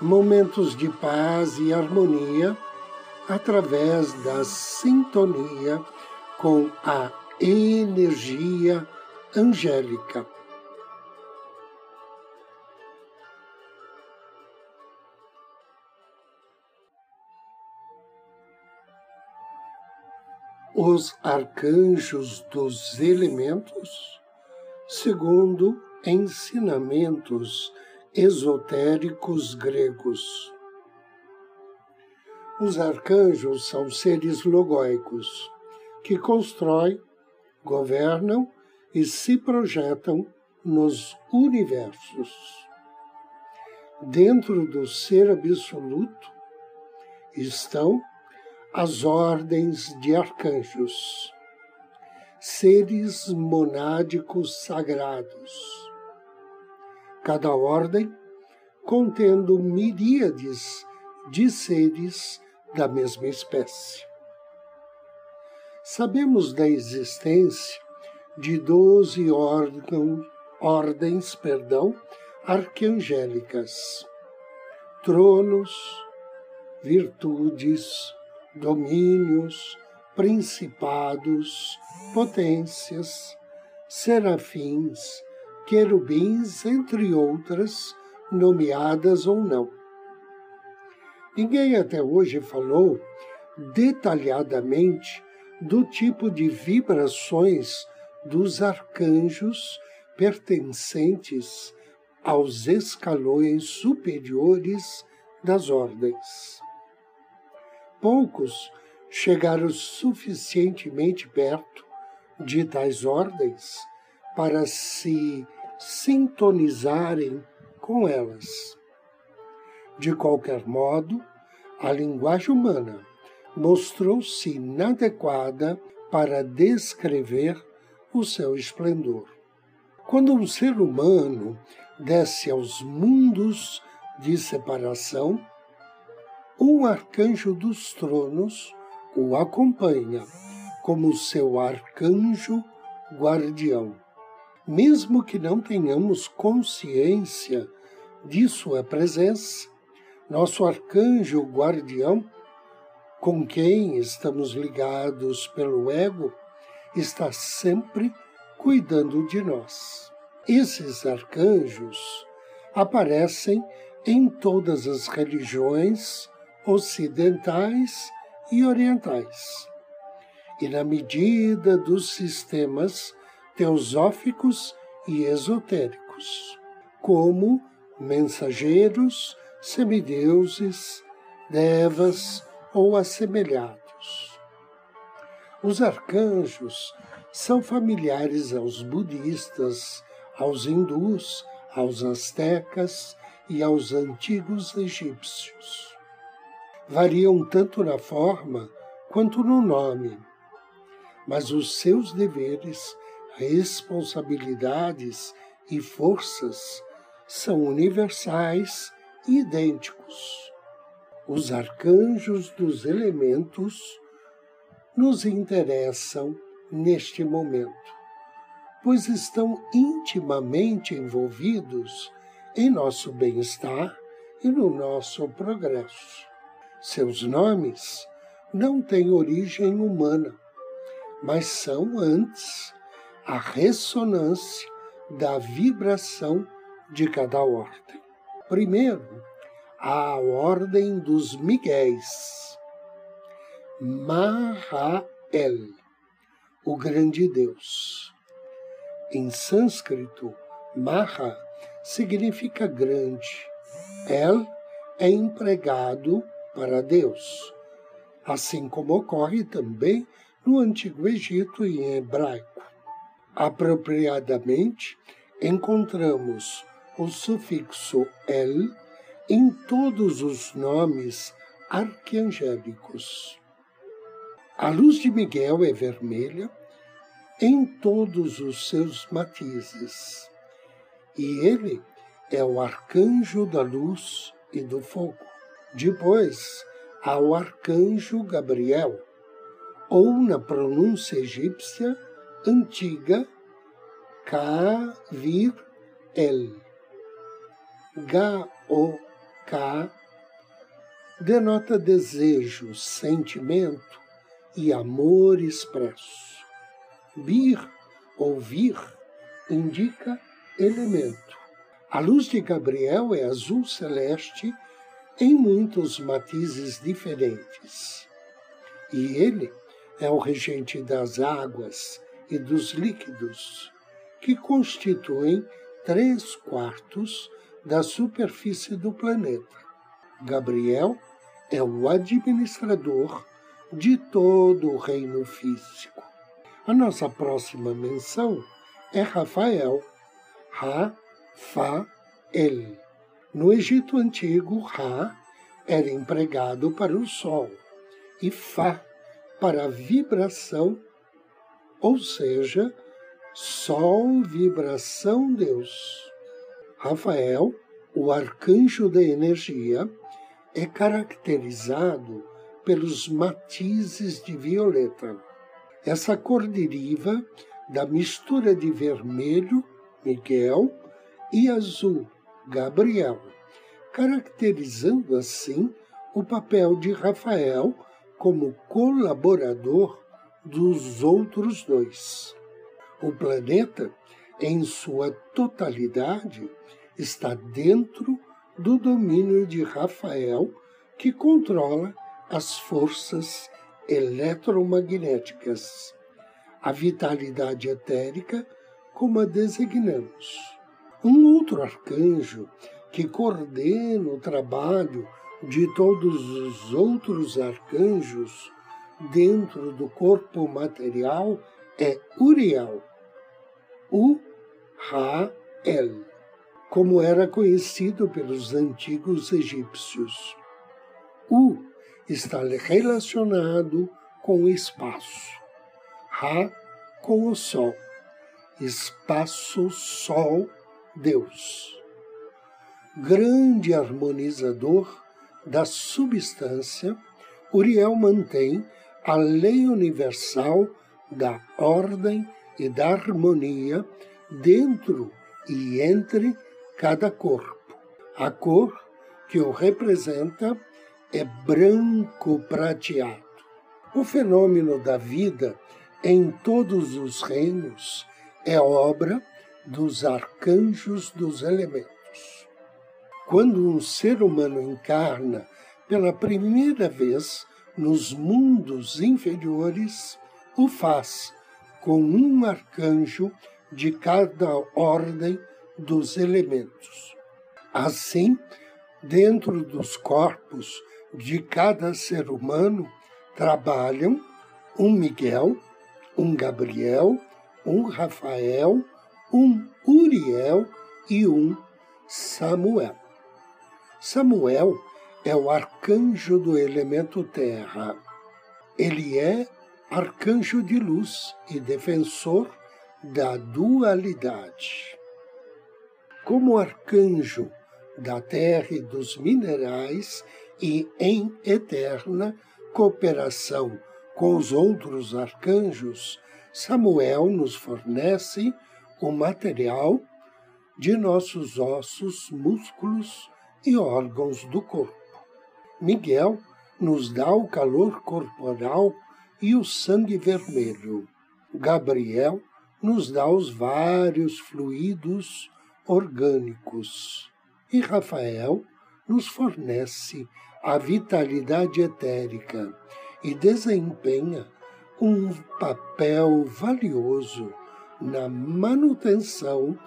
momentos de paz e harmonia através da sintonia com a energia angélica. Os arcanjos dos elementos, segundo ensinamentos esotéricos gregos. Os arcanjos são seres logóicos que constroem, governam e se projetam nos universos. Dentro do ser absoluto estão as ordens de arcanjos, seres monádicos sagrados cada ordem contendo miríades de seres da mesma espécie. Sabemos da existência de doze ordens perdão, arquangélicas, tronos, virtudes, domínios, principados, potências, serafins, querubins, entre outras, nomeadas ou não. Ninguém até hoje falou detalhadamente do tipo de vibrações dos arcanjos pertencentes aos escalões superiores das ordens. Poucos chegaram suficientemente perto de tais ordens para se sintonizarem com elas. De qualquer modo, a linguagem humana mostrou-se inadequada para descrever o seu esplendor. Quando um ser humano desce aos mundos de separação, um arcanjo dos tronos o acompanha como seu arcanjo guardião mesmo que não tenhamos consciência de Sua presença, nosso arcanjo guardião, com quem estamos ligados pelo ego, está sempre cuidando de nós. Esses arcanjos aparecem em todas as religiões ocidentais e orientais. E na medida dos sistemas teosóficos e esotéricos, como mensageiros, semideuses, devas ou assemelhados. Os arcanjos são familiares aos budistas, aos hindus, aos astecas e aos antigos egípcios. Variam tanto na forma quanto no nome, mas os seus deveres responsabilidades e forças são universais e idênticos. Os arcanjos dos elementos nos interessam neste momento, pois estão intimamente envolvidos em nosso bem-estar e no nosso progresso. Seus nomes não têm origem humana, mas são antes a ressonância da vibração de cada ordem. Primeiro, a ordem dos Miguéis. Mahael, o grande Deus. Em sânscrito, Maha significa grande. El é empregado para Deus, assim como ocorre também no Antigo Egito e em hebraico. Apropriadamente, encontramos o sufixo el em todos os nomes arquiangélicos. A luz de Miguel é vermelha em todos os seus matizes, e ele é o arcanjo da luz e do fogo. Depois há o arcanjo Gabriel, ou na pronúncia egípcia antiga, Ka-vir-el. Ga-o-Ka denota desejo, sentimento e amor expresso. Bir ou vir indica elemento. A luz de Gabriel é azul celeste em muitos matizes diferentes. E ele é o regente das águas e dos líquidos, que constituem três quartos da superfície do planeta. Gabriel é o administrador de todo o reino físico. A nossa próxima menção é Rafael, Ra-Fa-El. No Egito Antigo, Ra era empregado para o Sol e Fá para a vibração, ou seja, Sol, vibração, Deus. Rafael, o arcanjo da energia, é caracterizado pelos matizes de violeta. Essa cor deriva da mistura de vermelho, Miguel, e azul, Gabriel, caracterizando assim o papel de Rafael como colaborador dos outros dois. O planeta, em sua totalidade, está dentro do domínio de Rafael, que controla as forças eletromagnéticas, a vitalidade etérica, como a designamos. Um outro arcanjo que coordena o trabalho de todos os outros arcanjos dentro do corpo material é Uriel, U-Ra-El, como era conhecido pelos antigos egípcios. U está relacionado com o espaço, Ra com o Sol, espaço, Sol, Deus. Grande harmonizador da substância, Uriel mantém a lei universal da ordem e da harmonia dentro e entre cada corpo. A cor que o representa é branco prateado. O fenômeno da vida em todos os reinos é obra dos arcanjos dos elementos. Quando um ser humano encarna pela primeira vez nos mundos inferiores, o faz com um arcanjo de cada ordem dos elementos. Assim, dentro dos corpos de cada ser humano trabalham um Miguel, um Gabriel, um Rafael, um Uriel e um Samuel. Samuel é o arcanjo do elemento terra. Ele é arcanjo de luz e defensor da dualidade. Como arcanjo da terra e dos minerais e em eterna cooperação com os outros arcanjos, Samuel nos fornece o material de nossos ossos, músculos e órgãos do corpo. Miguel nos dá o calor corporal e o sangue vermelho. Gabriel nos dá os vários fluidos orgânicos. E Rafael nos fornece a vitalidade etérica e desempenha um papel valioso na manutenção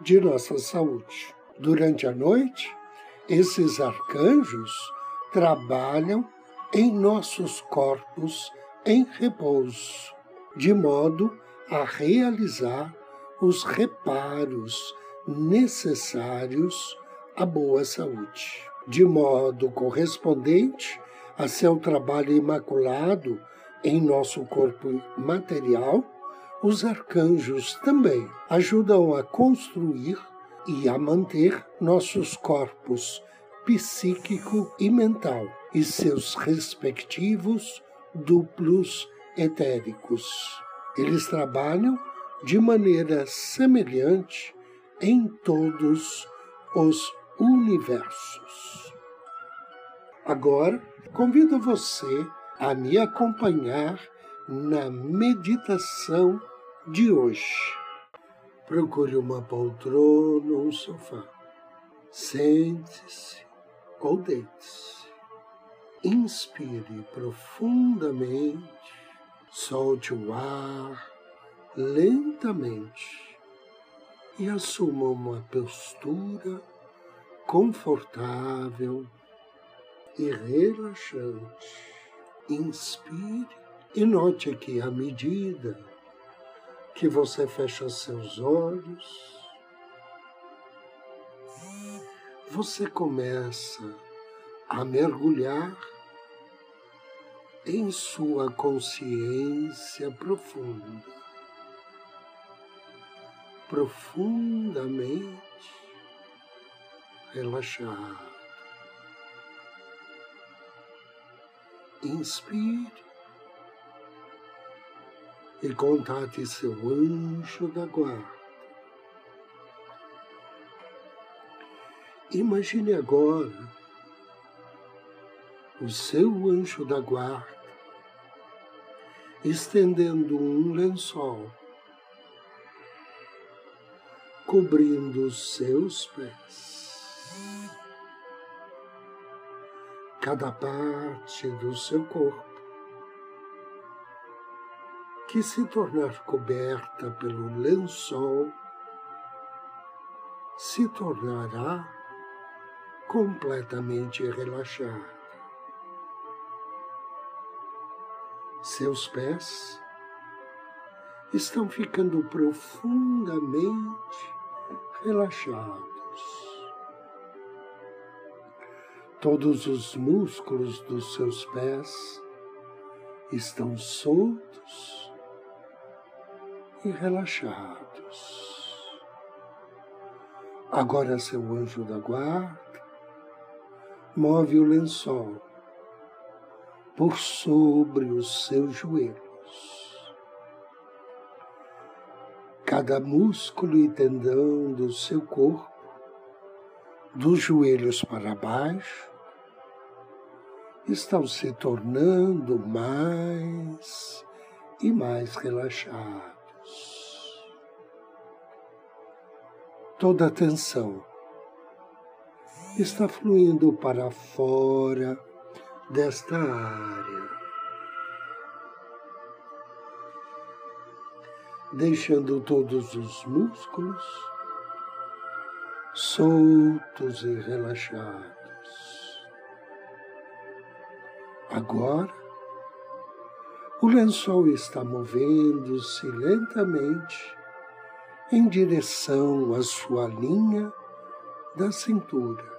de nossa saúde. Durante a noite, esses arcanjos trabalham em nossos corpos em repouso, de modo a realizar os reparos necessários à boa saúde. De modo correspondente, a seu trabalho imaculado em nosso corpo material, os arcanjos também ajudam a construir e a manter nossos corpos psíquico e mental e seus respectivos duplos etéricos. Eles trabalham de maneira semelhante em todos os universos. Agora, convido você a me acompanhar na meditação de hoje. Procure uma poltrona ou um sofá. Sente-se ou deite-se. Inspire profundamente, solte o ar lentamente e assuma uma postura confortável e relaxante. Inspire e note que à medida que você fecha seus olhos, você começa a mergulhar em sua consciência profunda, profundamente relaxado. Inspire e contate seu anjo da guarda. Imagine agora o seu anjo da guarda estendendo um lençol, cobrindo os seus pés. Cada parte do seu corpo que se tornar coberta pelo lençol se tornará completamente relaxada. Seus pés estão ficando profundamente relaxados. Todos os músculos dos seus pés estão soltos e relaxados. Agora seu anjo da guarda move o lençol por sobre os seus joelhos. Cada músculo e tendão do seu corpo, dos joelhos para baixo, estão se tornando mais e mais relaxados. toda a tensão está fluindo para fora desta área, deixando todos os músculos soltos e relaxados. Agora, o lençol está movendo-se lentamente em direção à sua linha da cintura.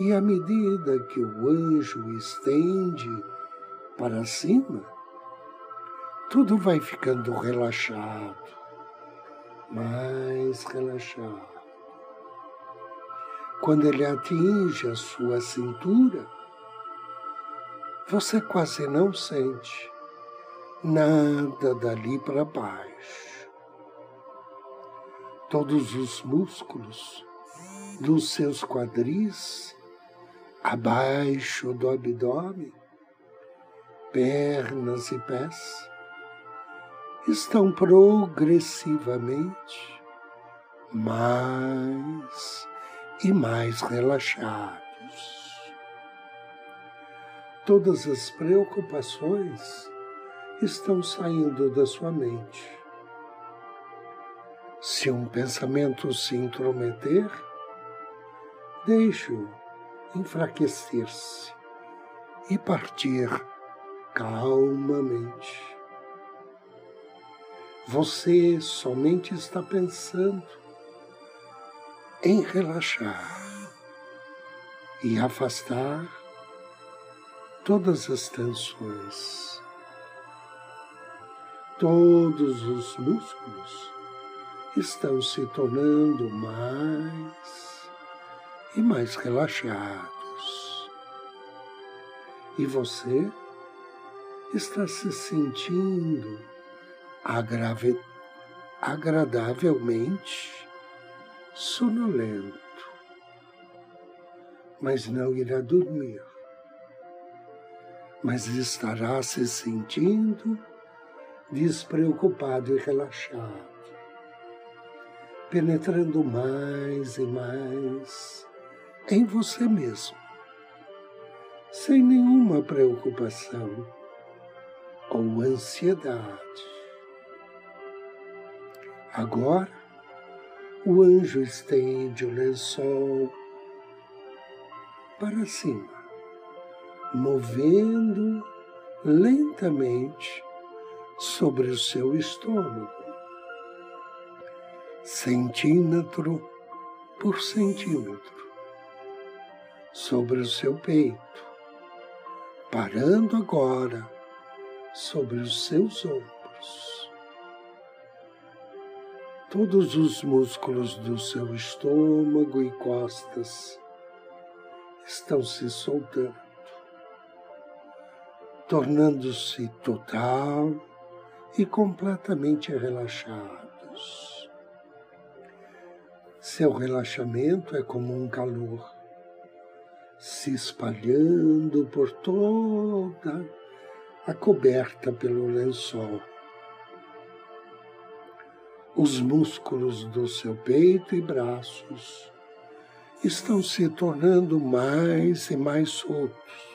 E à medida que o anjo estende para cima, tudo vai ficando relaxado, mais relaxado. Quando ele atinge a sua cintura, você quase não sente nada dali para baixo todos os músculos dos seus quadris, abaixo do abdômen, pernas e pés, estão progressivamente mais e mais relaxados. Todas as preocupações estão saindo da sua mente se um pensamento se intrometer, deixe-o enfraquecer-se e partir calmamente. Você somente está pensando em relaxar e afastar todas as tensões, todos os músculos estão se tornando mais e mais relaxados. E você está se sentindo agradavelmente sonolento, mas não irá dormir, mas estará se sentindo despreocupado e relaxado, penetrando mais e mais em você mesmo, sem nenhuma preocupação ou ansiedade. Agora, o anjo estende o lençol para cima, movendo lentamente sobre o seu estômago, centímetro por centímetro, sobre o seu peito, parando agora sobre os seus ombros. Todos os músculos do seu estômago e costas estão se soltando, tornando-se total e completamente relaxados. Seu relaxamento é como um calor se espalhando por toda a coberta pelo lençol. Os músculos do seu peito e braços estão se tornando mais e mais soltos.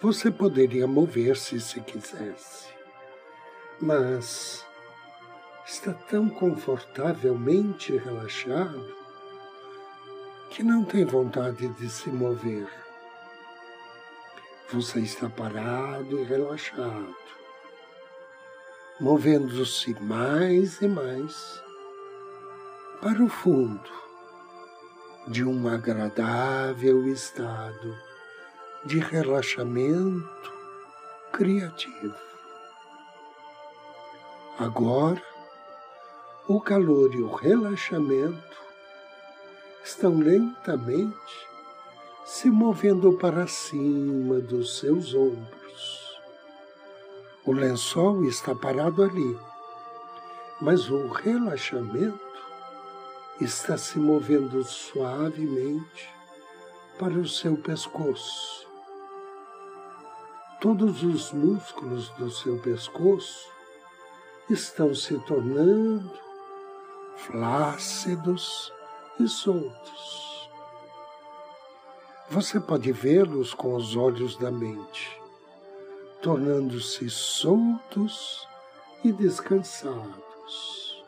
Você poderia mover-se se quisesse, mas está tão confortavelmente relaxado que não tem vontade de se mover. Você está parado e relaxado, movendo-se mais e mais para o fundo de um agradável estado de relaxamento criativo. Agora, o calor e o relaxamento estão lentamente se movendo para cima dos seus ombros. O lençol está parado ali, mas o relaxamento está se movendo suavemente para o seu pescoço. Todos os músculos do seu pescoço estão se tornando flácidos e soltos. Você pode vê-los com os olhos da mente, tornando-se soltos e descansados.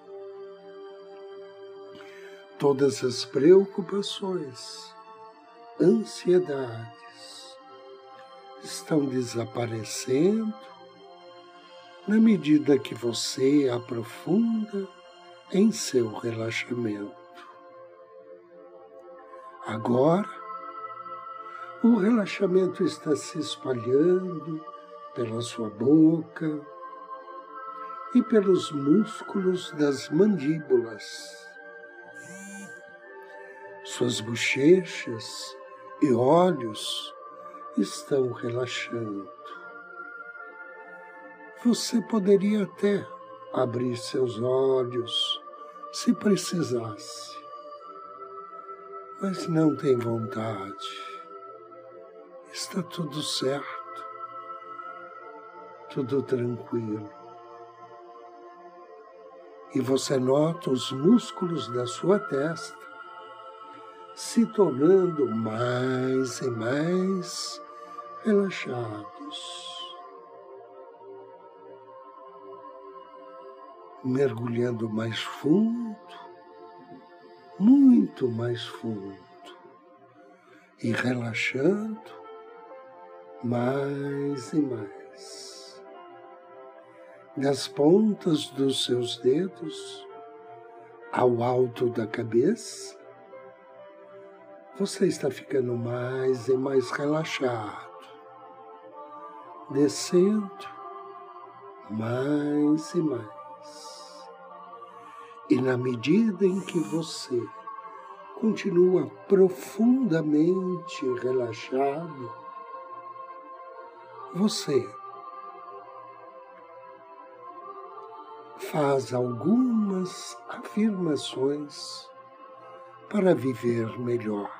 Todas as preocupações, ansiedades estão desaparecendo na medida que você aprofunda em seu relaxamento. Agora, o relaxamento está se espalhando pela sua boca e pelos músculos das mandíbulas. Suas bochechas e olhos estão relaxando. Você poderia até abrir seus olhos se precisasse, mas não tem vontade está tudo certo, tudo tranquilo. E você nota os músculos da sua testa se tornando mais e mais relaxados. Mergulhando mais fundo, muito mais fundo, e relaxando mais e mais. Das pontas dos seus dedos ao alto da cabeça, você está ficando mais e mais relaxado, descendo mais e mais. E na medida em que você continua profundamente relaxado, você faz algumas afirmações para viver melhor.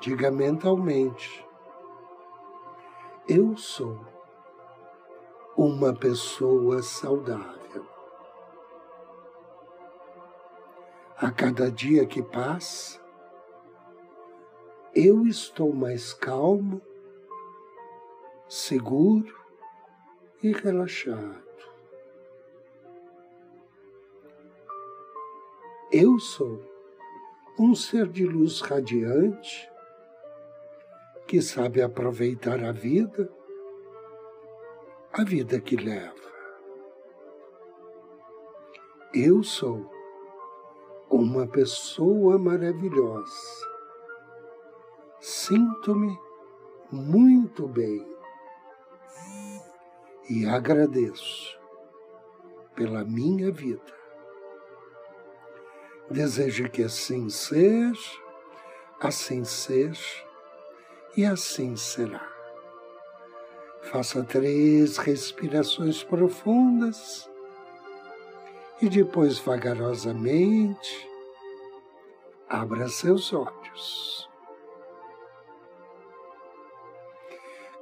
Diga mentalmente: Eu sou uma pessoa saudável. A cada dia que passa, eu estou mais calmo, seguro e relaxado. Eu sou um ser de luz radiante que sabe aproveitar a vida, a vida que leva. Eu sou uma pessoa maravilhosa. Sinto-me muito bem e agradeço pela minha vida. Desejo que assim seja, assim seja e assim será. Faça três respirações profundas e depois, vagarosamente, abra seus olhos.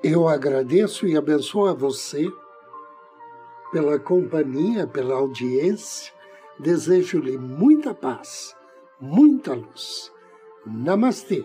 Eu agradeço e abençoo a você pela companhia, pela audiência. Desejo-lhe muita paz, muita luz. Namastê.